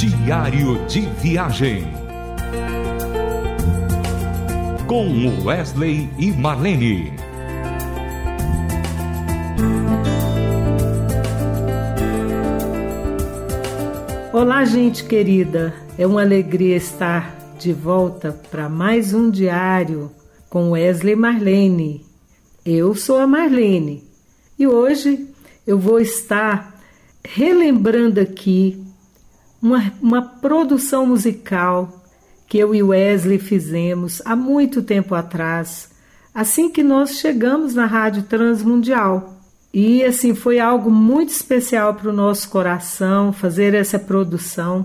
Diário de Viagem. Com Wesley e Marlene. Olá, gente querida. É uma alegria estar de volta para mais um diário com Wesley e Marlene. Eu sou a Marlene e hoje eu vou estar relembrando aqui uma, uma produção musical que eu e Wesley fizemos há muito tempo atrás, assim que nós chegamos na Rádio Transmundial. E assim foi algo muito especial para o nosso coração fazer essa produção.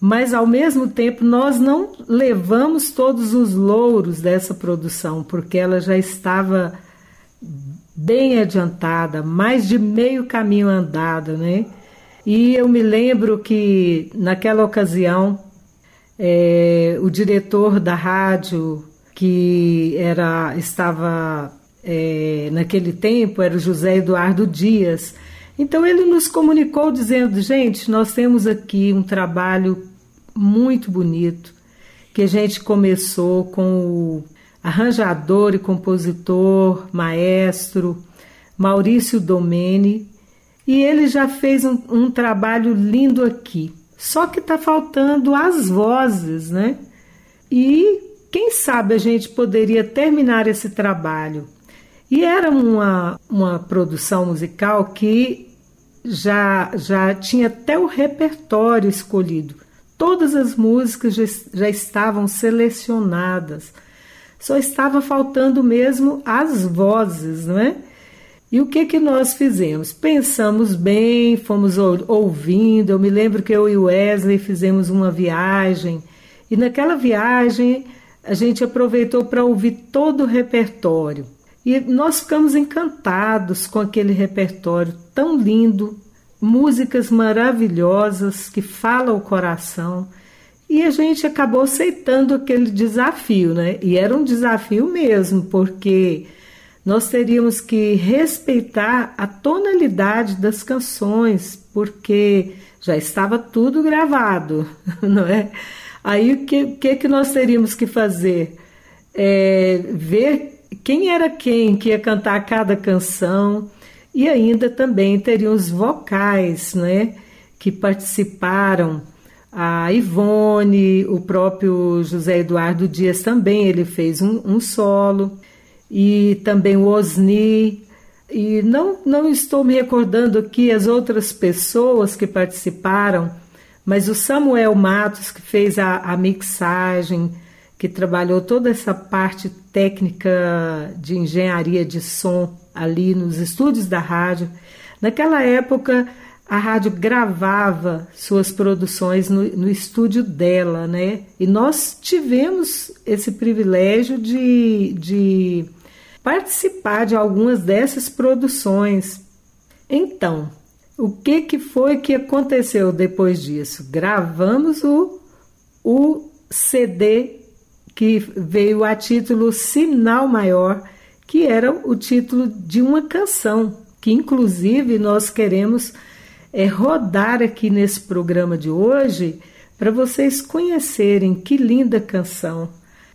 Mas ao mesmo tempo nós não levamos todos os louros dessa produção, porque ela já estava bem adiantada, mais de meio caminho andado, né? E eu me lembro que naquela ocasião é, o diretor da rádio que era estava é, naquele tempo era o José Eduardo Dias. Então ele nos comunicou dizendo: gente, nós temos aqui um trabalho muito bonito que a gente começou com o arranjador e compositor, maestro Maurício Domene, e ele já fez um, um trabalho lindo aqui. Só que está faltando as vozes, né? E quem sabe a gente poderia terminar esse trabalho. E era uma, uma produção musical que já, já tinha até o repertório escolhido. Todas as músicas já, já estavam selecionadas. Só estava faltando mesmo as vozes, não é? E o que que nós fizemos? Pensamos bem, fomos ouvindo. Eu me lembro que eu e Wesley fizemos uma viagem e naquela viagem a gente aproveitou para ouvir todo o repertório. E nós ficamos encantados com aquele repertório tão lindo, músicas maravilhosas que falam o coração. E a gente acabou aceitando aquele desafio, né? E era um desafio mesmo, porque nós teríamos que respeitar a tonalidade das canções, porque já estava tudo gravado, não é? Aí o que, que, que nós teríamos que fazer? É, ver quem era quem que ia cantar cada canção e ainda também teriam os vocais, né? Que participaram. A Ivone, o próprio José Eduardo Dias também, ele fez um, um solo e também o Osni. E não, não estou me recordando aqui as outras pessoas que participaram, mas o Samuel Matos, que fez a, a mixagem, que trabalhou toda essa parte técnica de engenharia de som ali nos estúdios da rádio. Naquela época, a rádio gravava suas produções no, no, estúdio dela, né? E nós tivemos esse privilégio de, de participar de algumas dessas produções. Então, o que, que foi que aconteceu depois disso? Gravamos o, o CD que veio a título Sinal Maior, que era o título de uma canção, que inclusive nós queremos é, rodar aqui nesse programa de hoje para vocês conhecerem que linda canção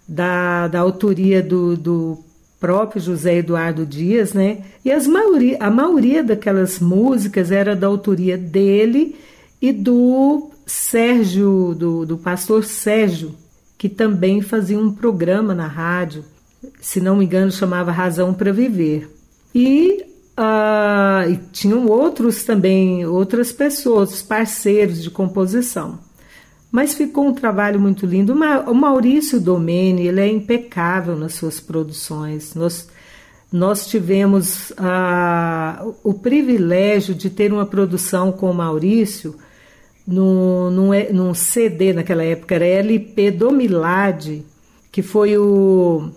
da, da autoria do, do próprio José Eduardo Dias, né? E as maioria, a maioria daquelas músicas era da autoria dele e do Sérgio, do, do pastor Sérgio, que também fazia um programa na rádio, se não me engano, chamava Razão para Viver. E, uh, e tinham outros também, outras pessoas, parceiros de composição. Mas ficou um trabalho muito lindo. O Maurício Domene, ele é impecável nas suas produções. Nós, nós tivemos uh, o privilégio de ter uma produção com o Maurício num, num, num CD naquela época, era LP do Milad, que foi o,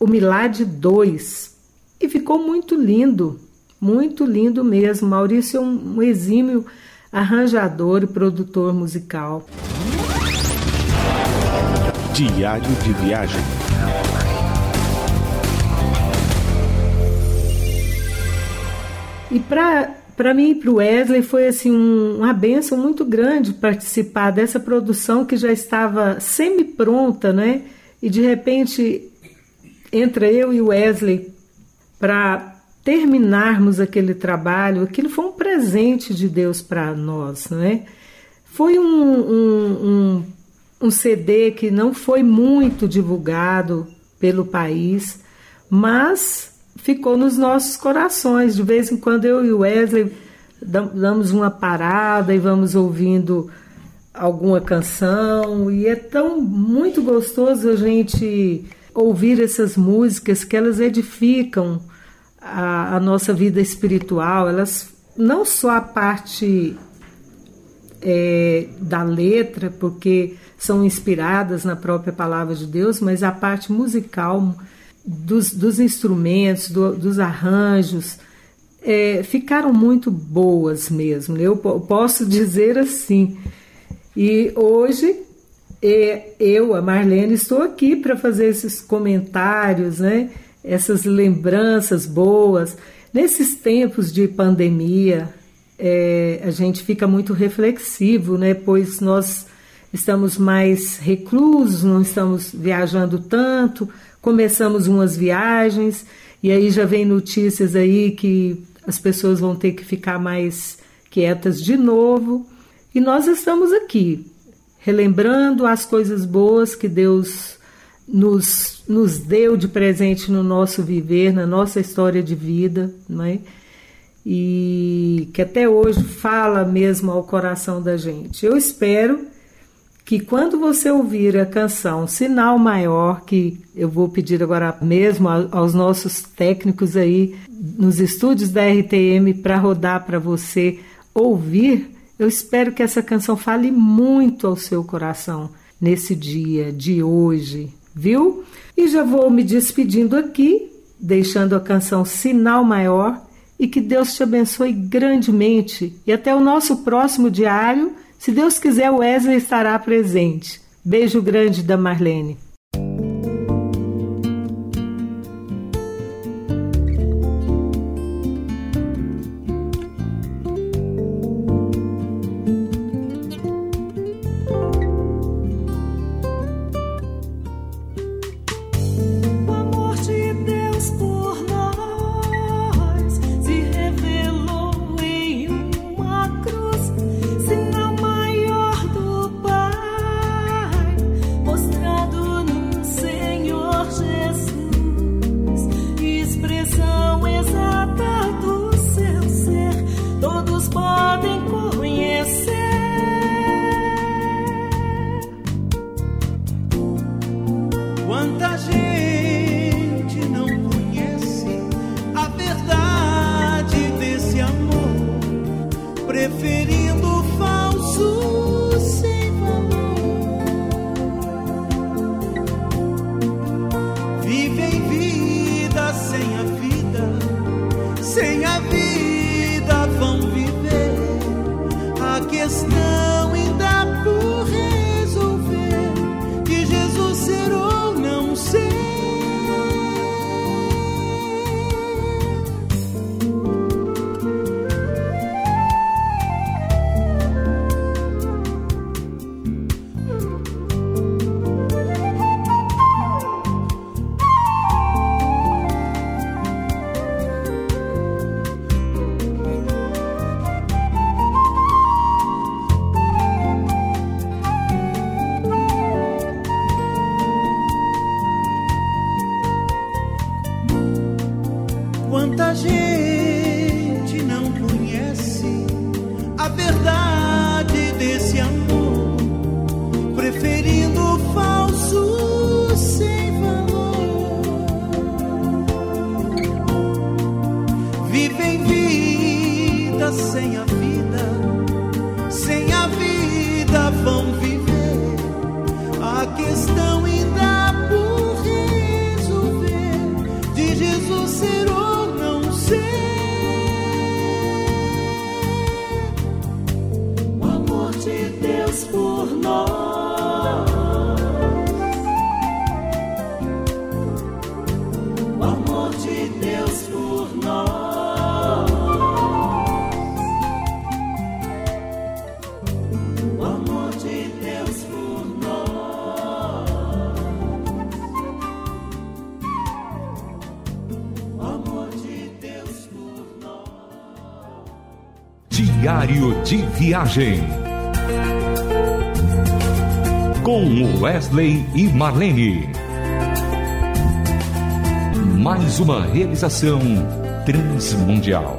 o Milad 2. E ficou muito lindo, muito lindo mesmo. Maurício é um, um exímio arranjador e produtor musical. Diário de viagem. E para mim e para o Wesley foi assim um, uma benção muito grande participar dessa produção que já estava semi-pronta, né? E de repente entra eu e o Wesley para terminarmos aquele trabalho. Aquilo foi um presente de Deus para nós, né? Foi um, um, um, um CD que não foi muito divulgado pelo país, mas ficou nos nossos corações. De vez em quando eu e o Wesley damos uma parada e vamos ouvindo alguma canção e é tão muito gostoso a gente ouvir essas músicas que elas edificam a, a nossa vida espiritual, elas não só a parte é, da letra, porque são inspiradas na própria palavra de Deus, mas a parte musical dos, dos instrumentos, do, dos arranjos, é, ficaram muito boas mesmo. Eu posso dizer assim. E hoje é, eu, a Marlene, estou aqui para fazer esses comentários, né? essas lembranças boas. Nesses tempos de pandemia, é, a gente fica muito reflexivo, né? pois nós estamos mais reclusos, não estamos viajando tanto, começamos umas viagens e aí já vem notícias aí que as pessoas vão ter que ficar mais quietas de novo. E nós estamos aqui, relembrando as coisas boas que Deus nos, nos deu de presente no nosso viver, na nossa história de vida, não é? e que até hoje fala mesmo ao coração da gente. Eu espero que quando você ouvir a canção Sinal Maior, que eu vou pedir agora mesmo aos nossos técnicos aí nos estúdios da RTM para rodar para você ouvir, eu espero que essa canção fale muito ao seu coração nesse dia de hoje, viu? E já vou me despedindo aqui, deixando a canção Sinal Maior e que Deus te abençoe grandemente. E até o nosso próximo diário se Deus quiser, o Wesley estará presente. Beijo grande da Marlene. Diário de Viagem. Com Wesley e Marlene. Mais uma realização transmundial.